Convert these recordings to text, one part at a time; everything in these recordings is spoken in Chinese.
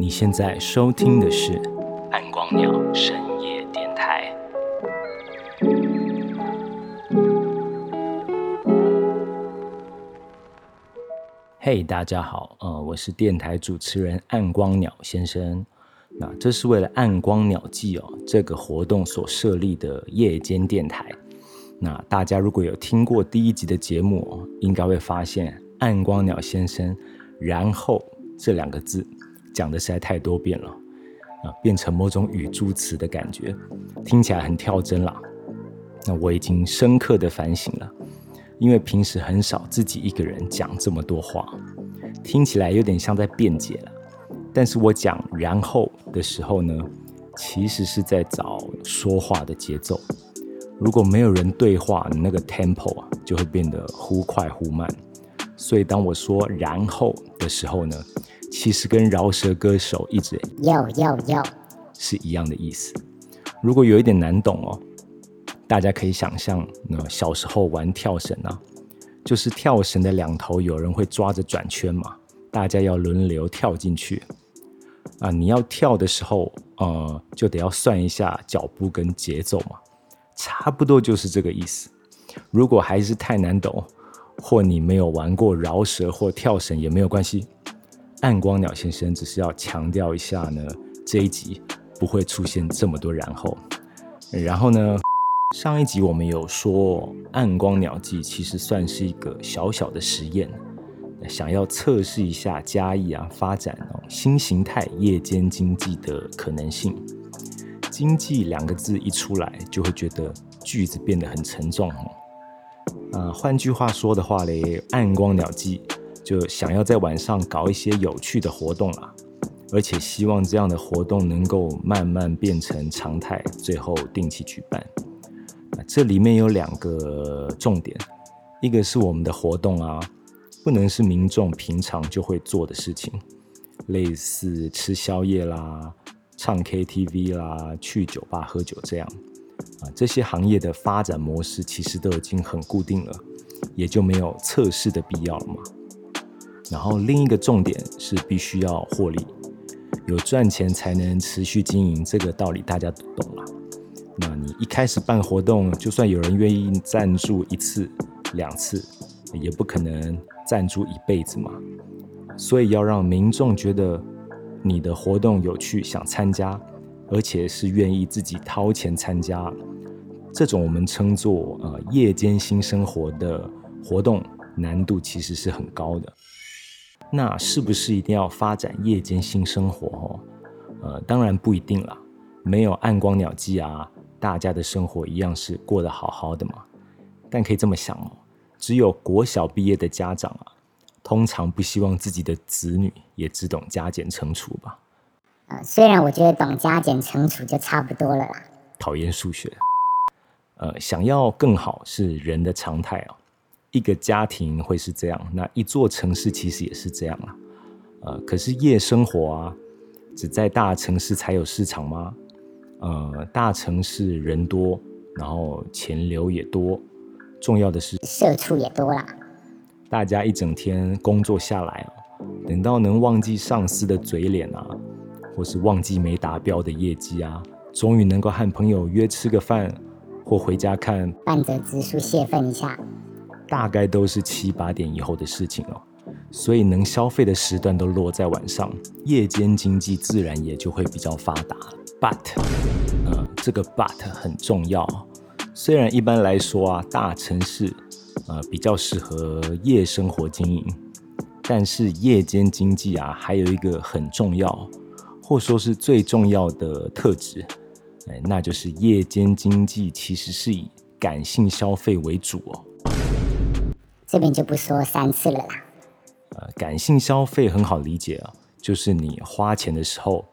你现在收听的是暗光鸟深夜电台。嘿，大家好，呃，我是电台主持人暗光鸟先生。那这是为了暗光鸟记哦这个活动所设立的夜间电台。那大家如果有听过第一集的节目哦，应该会发现暗光鸟先生，然后这两个字讲的实在太多遍了啊，变成某种语助词的感觉，听起来很跳针啦。那我已经深刻的反省了，因为平时很少自己一个人讲这么多话，听起来有点像在辩解了。但是我讲然后的时候呢，其实是在找说话的节奏。如果没有人对话，你那个 tempo 啊就会变得忽快忽慢。所以当我说然后的时候呢，其实跟饶舌歌手一直要要要是一样的意思。如果有一点难懂哦，大家可以想象，那小时候玩跳绳啊，就是跳绳的两头有人会抓着转圈嘛，大家要轮流跳进去。啊，你要跳的时候，呃，就得要算一下脚步跟节奏嘛。差不多就是这个意思。如果还是太难懂，或你没有玩过饶舌或跳绳也没有关系。暗光鸟先生只是要强调一下呢，这一集不会出现这么多然后。然后呢，上一集我们有说，暗光鸟季其实算是一个小小的实验，想要测试一下嘉义啊发展新形态夜间经济的可能性。经济两个字一出来，就会觉得句子变得很沉重。啊，换句话说的话嘞，暗光鸟季就想要在晚上搞一些有趣的活动啦，而且希望这样的活动能够慢慢变成常态，最后定期举办。这里面有两个重点，一个是我们的活动啊，不能是民众平常就会做的事情，类似吃宵夜啦。唱 KTV 啦，去酒吧喝酒这样，啊，这些行业的发展模式其实都已经很固定了，也就没有测试的必要了嘛。然后另一个重点是必须要获利，有赚钱才能持续经营，这个道理大家都懂了。那你一开始办活动，就算有人愿意赞助一次、两次，也不可能赞助一辈子嘛。所以要让民众觉得。你的活动有趣，想参加，而且是愿意自己掏钱参加，这种我们称作呃夜间新生活的活动，难度其实是很高的。那是不是一定要发展夜间性生活？哦，呃，当然不一定啦。没有暗光鸟季啊，大家的生活一样是过得好好的嘛。但可以这么想哦，只有国小毕业的家长啊。通常不希望自己的子女也只懂加减乘除吧？呃，虽然我觉得懂加减乘除就差不多了啦。讨厌数学。呃，想要更好是人的常态哦。一个家庭会是这样，那一座城市其实也是这样啊。呃，可是夜生活啊，只在大城市才有市场吗？呃，大城市人多，然后钱流也多，重要的是社畜也多啦。大家一整天工作下来啊，等到能忘记上司的嘴脸啊，或是忘记没达标的业绩啊，终于能够和朋友约吃个饭，或回家看半泽直树泄愤一下，大概都是七八点以后的事情哦。所以能消费的时段都落在晚上，夜间经济自然也就会比较发达。But，呃，这个 But 很重要，虽然一般来说啊，大城市。呃，比较适合夜生活经营，但是夜间经济啊，还有一个很重要，或说是最重要的特质，哎，那就是夜间经济其实是以感性消费为主哦。这边就不说三次了啦。呃，感性消费很好理解啊，就是你花钱的时候，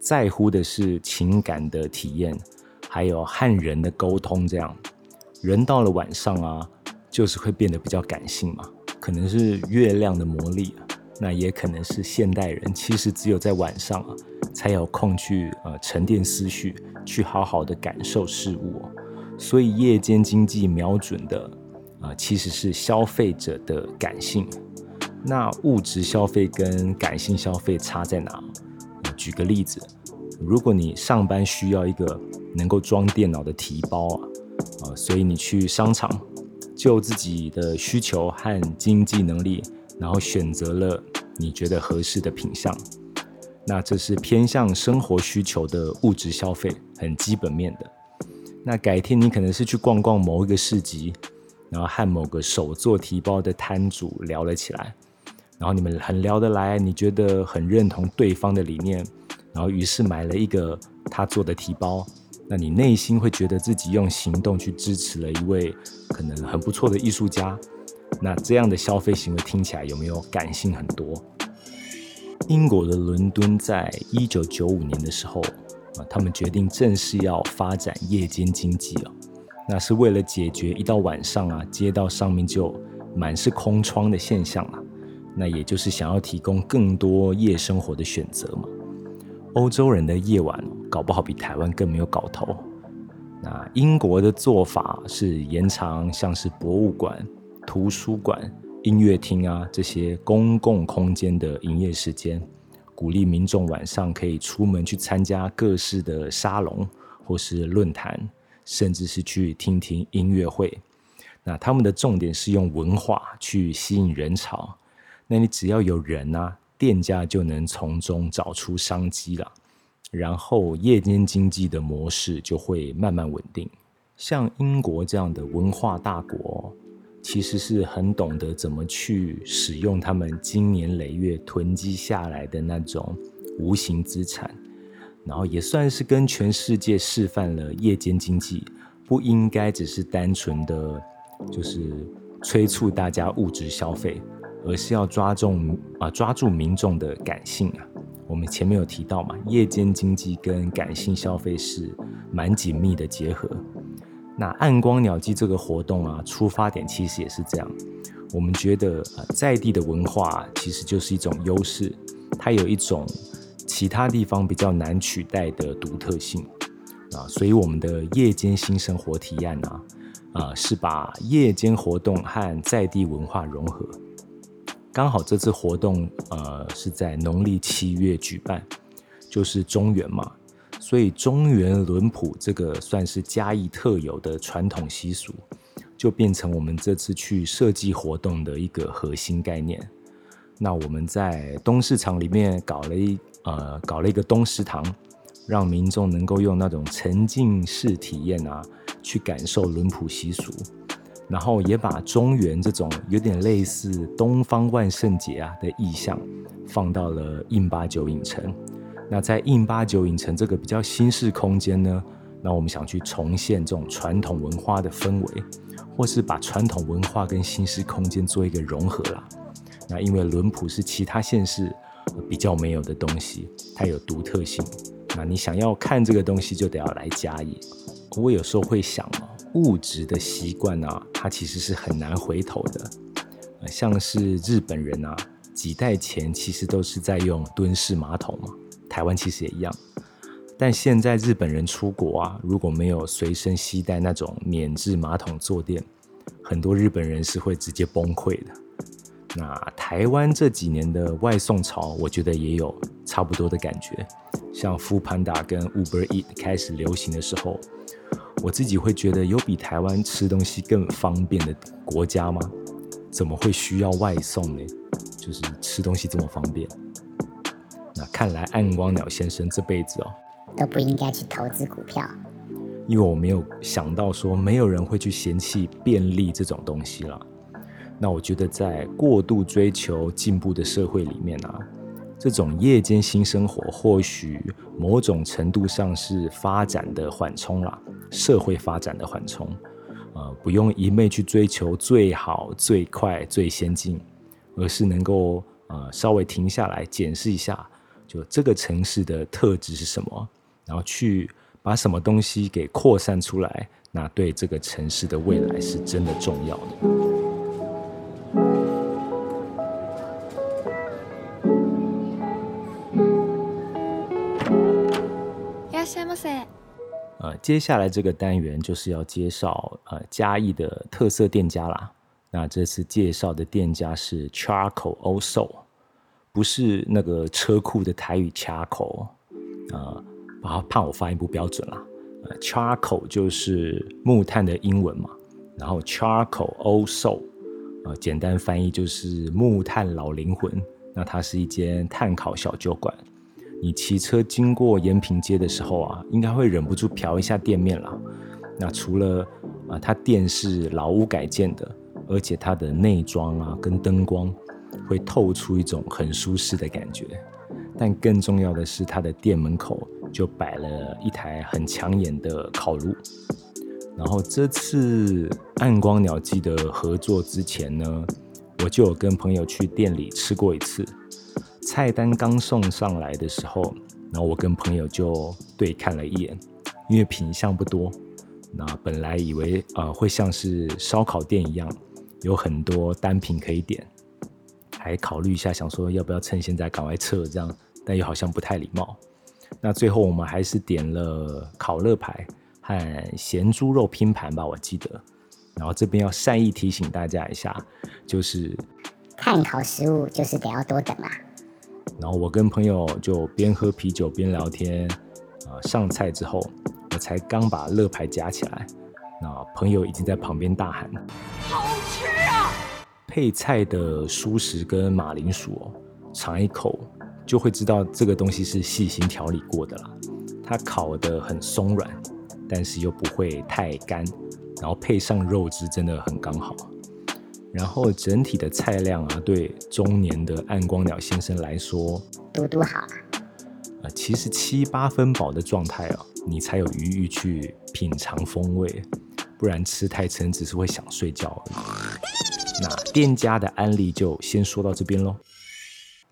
在乎的是情感的体验，还有和人的沟通，这样。人到了晚上啊。就是会变得比较感性嘛，可能是月亮的魔力，那也可能是现代人其实只有在晚上啊才有空去呃沉淀思绪，去好好的感受事物，所以夜间经济瞄准的啊其实是消费者的感性。那物质消费跟感性消费差在哪？举个例子，如果你上班需要一个能够装电脑的提包啊，啊，所以你去商场就自己的需求和经济能力，然后选择了你觉得合适的品相，那这是偏向生活需求的物质消费，很基本面的。那改天你可能是去逛逛某一个市集，然后和某个手做提包的摊主聊了起来。然后你们很聊得来，你觉得很认同对方的理念，然后于是买了一个他做的提包，那你内心会觉得自己用行动去支持了一位可能很不错的艺术家，那这样的消费行为听起来有没有感性很多？英国的伦敦在一九九五年的时候啊，他们决定正式要发展夜间经济了，那是为了解决一到晚上啊，街道上面就满是空窗的现象了。那也就是想要提供更多夜生活的选择嘛。欧洲人的夜晚搞不好比台湾更没有搞头。那英国的做法是延长像是博物馆、图书馆、音乐厅啊这些公共空间的营业时间，鼓励民众晚上可以出门去参加各式的沙龙或是论坛，甚至是去听听音乐会。那他们的重点是用文化去吸引人潮。那你只要有人啊，店家就能从中找出商机了，然后夜间经济的模式就会慢慢稳定。像英国这样的文化大国，其实是很懂得怎么去使用他们经年累月囤积下来的那种无形资产，然后也算是跟全世界示范了夜间经济不应该只是单纯的，就是催促大家物质消费。而是要抓重啊，抓住民众的感性啊。我们前面有提到嘛，夜间经济跟感性消费是蛮紧密的结合。那暗光鸟季这个活动啊，出发点其实也是这样。我们觉得啊，在地的文化其实就是一种优势，它有一种其他地方比较难取代的独特性啊。所以我们的夜间新生活提案啊，啊是把夜间活动和在地文化融合。刚好这次活动，呃，是在农历七月举办，就是中原嘛，所以中原轮普这个算是嘉义特有的传统习俗，就变成我们这次去设计活动的一个核心概念。那我们在东市场里面搞了一呃，搞了一个东食堂，让民众能够用那种沉浸式体验啊，去感受轮谱习俗。然后也把中原这种有点类似东方万圣节啊的意象放到了印巴九影城。那在印巴九影城这个比较新式空间呢，那我们想去重现这种传统文化的氛围，或是把传统文化跟新式空间做一个融合啦。那因为轮谱是其他县市比较没有的东西，它有独特性。那你想要看这个东西，就得要来嘉义。我有时候会想啊。物质的习惯啊，它其实是很难回头的。像是日本人啊，几代前其实都是在用蹲式马桶嘛，台湾其实也一样。但现在日本人出国啊，如果没有随身携带那种免治马桶坐垫，很多日本人是会直接崩溃的。那台湾这几年的外送潮，我觉得也有差不多的感觉。像 f o o Panda 跟 Uber Eat 开始流行的时候。我自己会觉得有比台湾吃东西更方便的国家吗？怎么会需要外送呢？就是吃东西这么方便。那看来暗光鸟先生这辈子哦都不应该去投资股票，因为我没有想到说没有人会去嫌弃便利这种东西了。那我觉得在过度追求进步的社会里面啊。这种夜间新生活，或许某种程度上是发展的缓冲啦，社会发展的缓冲，呃，不用一昧去追求最好、最快、最先进，而是能够呃稍微停下来检视一下，就这个城市的特质是什么，然后去把什么东西给扩散出来，那对这个城市的未来是真的重要的。呃，接下来这个单元就是要介绍呃嘉义的特色店家啦。那这次介绍的店家是 Charcoal Also，不是那个车库的台语 charcoal，啊，怕怕我发音不标准啦。，charcoal 就是木炭的英文嘛，然后 charcoal Soul，呃，简单翻译就是木炭老灵魂。那它是一间炭烤小酒馆。你骑车经过延平街的时候啊，应该会忍不住瞟一下店面啦。那除了啊，它店是老屋改建的，而且它的内装啊跟灯光会透出一种很舒适的感觉。但更重要的是，它的店门口就摆了一台很抢眼的烤炉。然后这次暗光鸟记的合作之前呢，我就有跟朋友去店里吃过一次。菜单刚送上来的时候，然后我跟朋友就对看了一眼，因为品相不多。那本来以为呃会像是烧烤店一样，有很多单品可以点，还考虑一下想说要不要趁现在赶快撤这样，但又好像不太礼貌。那最后我们还是点了烤乐排和咸猪肉拼盘吧，我记得。然后这边要善意提醒大家一下，就是碳烤食物就是得要多等啊。然后我跟朋友就边喝啤酒边聊天，啊，上菜之后，我才刚把乐牌夹起来，那朋友已经在旁边大喊：“好吃啊！”配菜的蔬食跟马铃薯哦，尝一口就会知道这个东西是细心调理过的啦。它烤得很松软，但是又不会太干，然后配上肉汁真的很刚好。然后整体的菜量啊，对中年的暗光鸟先生来说，嘟嘟好啊。呃，其实七八分饱的状态啊，你才有余裕去品尝风味，不然吃太撑只是会想睡觉。那店家的案例就先说到这边喽。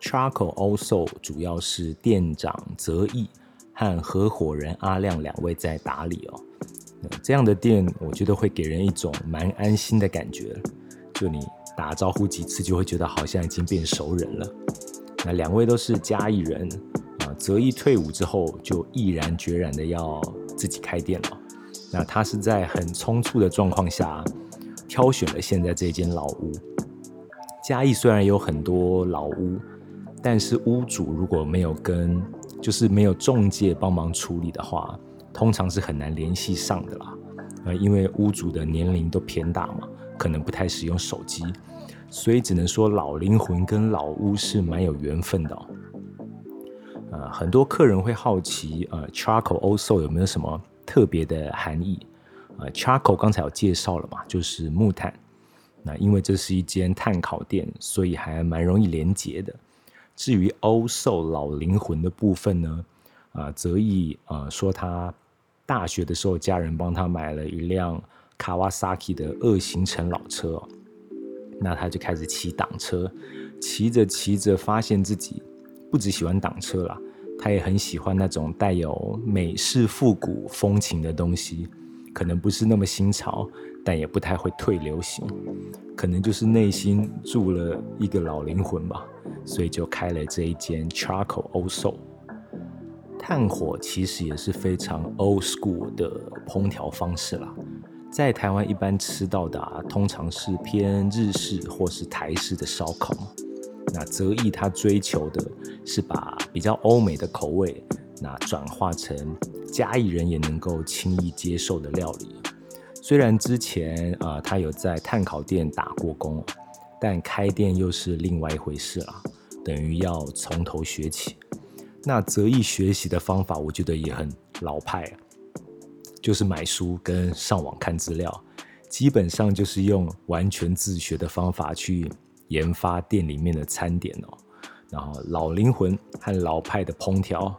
Charcoal Also 主要是店长泽义和合伙人阿亮两位在打理哦。这样的店，我觉得会给人一种蛮安心的感觉。就你打招呼几次，就会觉得好像已经变熟人了。那两位都是嘉义人啊，泽义退伍之后就毅然决然的要自己开店了。那他是在很匆促的状况下挑选了现在这间老屋。嘉义虽然有很多老屋，但是屋主如果没有跟，就是没有中介帮忙处理的话，通常是很难联系上的啦。呃，因为屋主的年龄都偏大嘛。可能不太使用手机，所以只能说老灵魂跟老屋是蛮有缘分的。呃，很多客人会好奇，呃，charcoal also 有没有什么特别的含义？呃，charcoal 刚才有介绍了嘛，就是木炭。那因为这是一间炭烤店，所以还蛮容易连结的。至于 also 老灵魂的部分呢，啊，则以呃说他大学的时候家人帮他买了一辆。卡瓦萨 i 的二行程老车，那他就开始骑挡车，骑着骑着，发现自己不只喜欢挡车啦，他也很喜欢那种带有美式复古风情的东西，可能不是那么新潮，但也不太会退流行，可能就是内心住了一个老灵魂吧，所以就开了这一间 Charcoal Also。炭火其实也是非常 old school 的烹调方式啦。在台湾一般吃到的啊，通常是偏日式或是台式的烧烤。那泽义他追求的是把比较欧美的口味，那转化成嘉义人也能够轻易接受的料理。虽然之前啊他有在炭烤店打过工，但开店又是另外一回事了，等于要从头学起。那泽义学习的方法，我觉得也很老派。就是买书跟上网看资料，基本上就是用完全自学的方法去研发店里面的餐点哦。然后老灵魂和老派的烹调，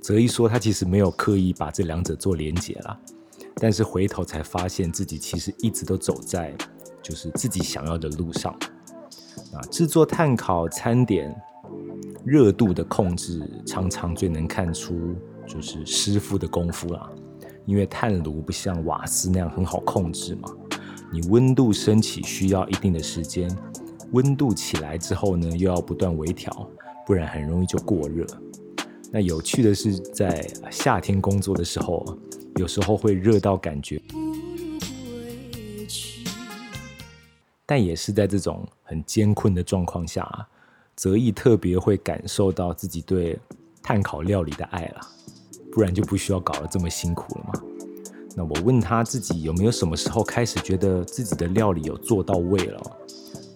泽一说他其实没有刻意把这两者做连结啦，但是回头才发现自己其实一直都走在就是自己想要的路上。啊，制作碳烤餐点热度的控制，常常最能看出就是师傅的功夫啦。因为炭炉不像瓦斯那样很好控制嘛，你温度升起需要一定的时间，温度起来之后呢，又要不断微调，不然很容易就过热。那有趣的是，在夏天工作的时候，有时候会热到感觉，但也是在这种很艰困的状况下，泽义特别会感受到自己对碳烤料理的爱了，不然就不需要搞得这么辛苦了嘛。那我问他自己有没有什么时候开始觉得自己的料理有做到位了？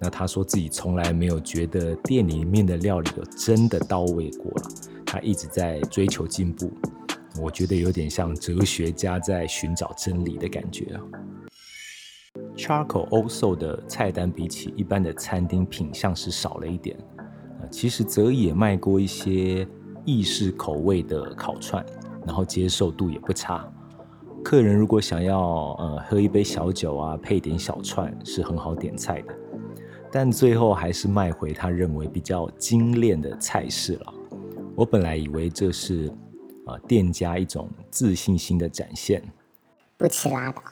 那他说自己从来没有觉得店里面的料理有真的到位过了，他一直在追求进步。我觉得有点像哲学家在寻找真理的感觉啊。Charcoal Also 的菜单比起一般的餐厅品相是少了一点，其实泽也卖过一些意式口味的烤串，然后接受度也不差。客人如果想要呃喝一杯小酒啊，配点小串，是很好点菜的。但最后还是卖回他认为比较精炼的菜式了。我本来以为这是啊店家一种自信心的展现，不吃拉倒。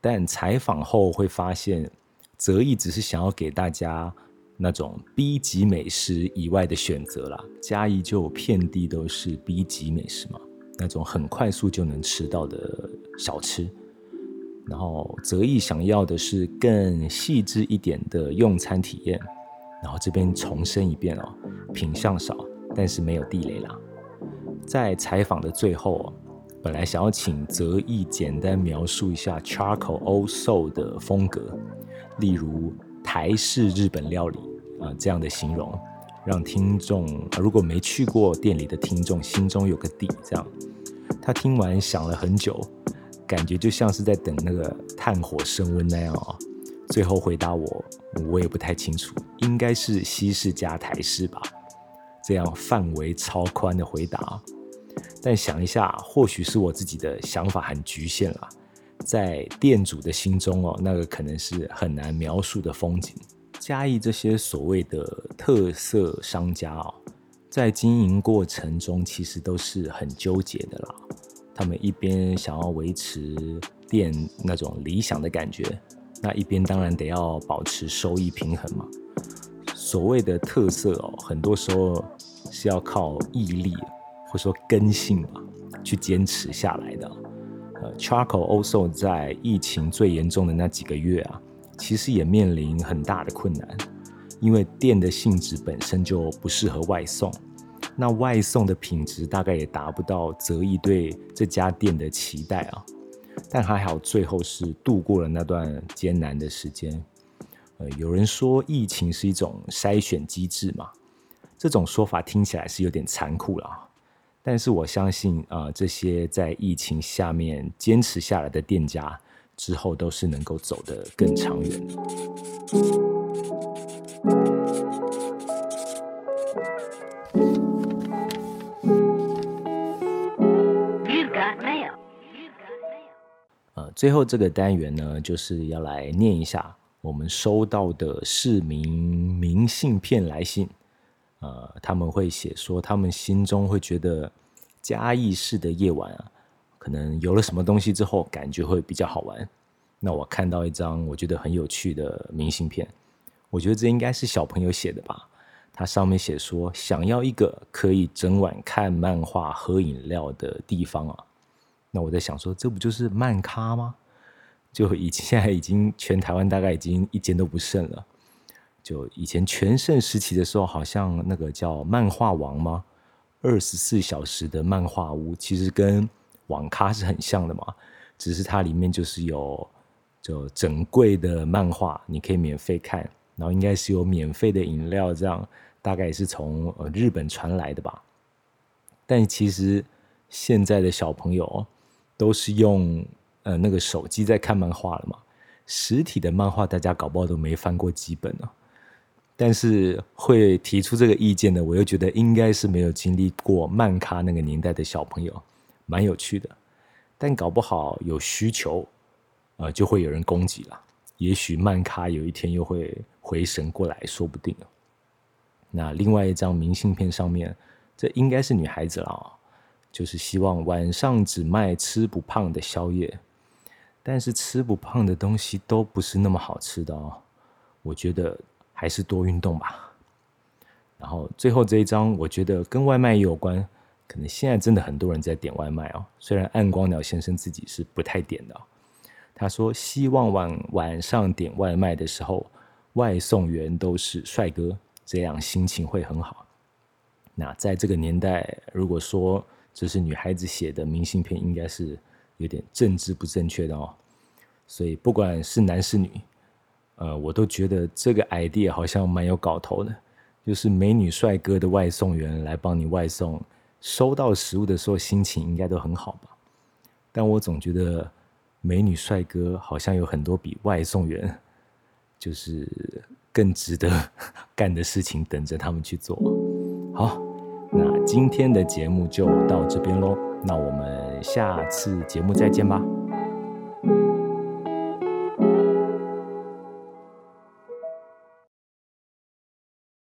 但采访后会发现，泽义只是想要给大家那种 B 级美食以外的选择啦。嘉义就遍地都是 B 级美食嘛。那种很快速就能吃到的小吃，然后泽义想要的是更细致一点的用餐体验，然后这边重申一遍哦，品相少，但是没有地雷啦。在采访的最后，本来想要请泽义简单描述一下 Charcoal Old Soul 的风格，例如台式日本料理啊这样的形容。让听众如果没去过店里的听众心中有个底，这样他听完想了很久，感觉就像是在等那个炭火升温那样啊。最后回答我，我也不太清楚，应该是西式加台式吧。这样范围超宽的回答，但想一下，或许是我自己的想法很局限了。在店主的心中哦，那个可能是很难描述的风景。嘉义这些所谓的特色商家哦，在经营过程中其实都是很纠结的啦。他们一边想要维持店那种理想的感觉，那一边当然得要保持收益平衡嘛。所谓的特色哦，很多时候是要靠毅力或者说根性嘛，去坚持下来的。呃，Charcoal Also 在疫情最严重的那几个月啊。其实也面临很大的困难，因为店的性质本身就不适合外送，那外送的品质大概也达不到泽义对这家店的期待啊。但还好，最后是度过了那段艰难的时间。呃，有人说疫情是一种筛选机制嘛，这种说法听起来是有点残酷了。但是我相信啊，这些在疫情下面坚持下来的店家。之后都是能够走得更长远的。呃，最后这个单元呢，就是要来念一下我们收到的市民明信片来信。呃，他们会写说，他们心中会觉得嘉义市的夜晚啊。可能有了什么东西之后，感觉会比较好玩。那我看到一张我觉得很有趣的明信片，我觉得这应该是小朋友写的吧。它上面写说，想要一个可以整晚看漫画、喝饮料的地方啊。那我在想说，这不就是漫咖吗？就以现在已经全台湾大概已经一间都不剩了。就以前全盛时期的时候，好像那个叫漫画王吗？二十四小时的漫画屋，其实跟。网咖是很像的嘛，只是它里面就是有就整柜的漫画，你可以免费看，然后应该是有免费的饮料，这样大概也是从呃日本传来的吧。但其实现在的小朋友都是用呃那个手机在看漫画了嘛，实体的漫画大家搞不好都没翻过几本呢。但是会提出这个意见的，我又觉得应该是没有经历过漫咖那个年代的小朋友。蛮有趣的，但搞不好有需求，呃，就会有人攻击了。也许曼卡有一天又会回神过来说不定那另外一张明信片上面，这应该是女孩子了，就是希望晚上只卖吃不胖的宵夜，但是吃不胖的东西都不是那么好吃的哦。我觉得还是多运动吧。然后最后这一张，我觉得跟外卖也有关。可能现在真的很多人在点外卖哦，虽然暗光鸟先生自己是不太点的。他说希望晚晚上点外卖的时候，外送员都是帅哥，这样心情会很好。那在这个年代，如果说这是女孩子写的明信片，应该是有点政治不正确的哦。所以不管是男是女，呃，我都觉得这个 idea 好像蛮有搞头的，就是美女帅哥的外送员来帮你外送，收到食物的时候心情应该都很好吧？但我总觉得美女帅哥好像有很多比外送员 就是更值得干的事情等着他们去做。好，那今天的节目就到这边喽，那我们下次节目再见吧。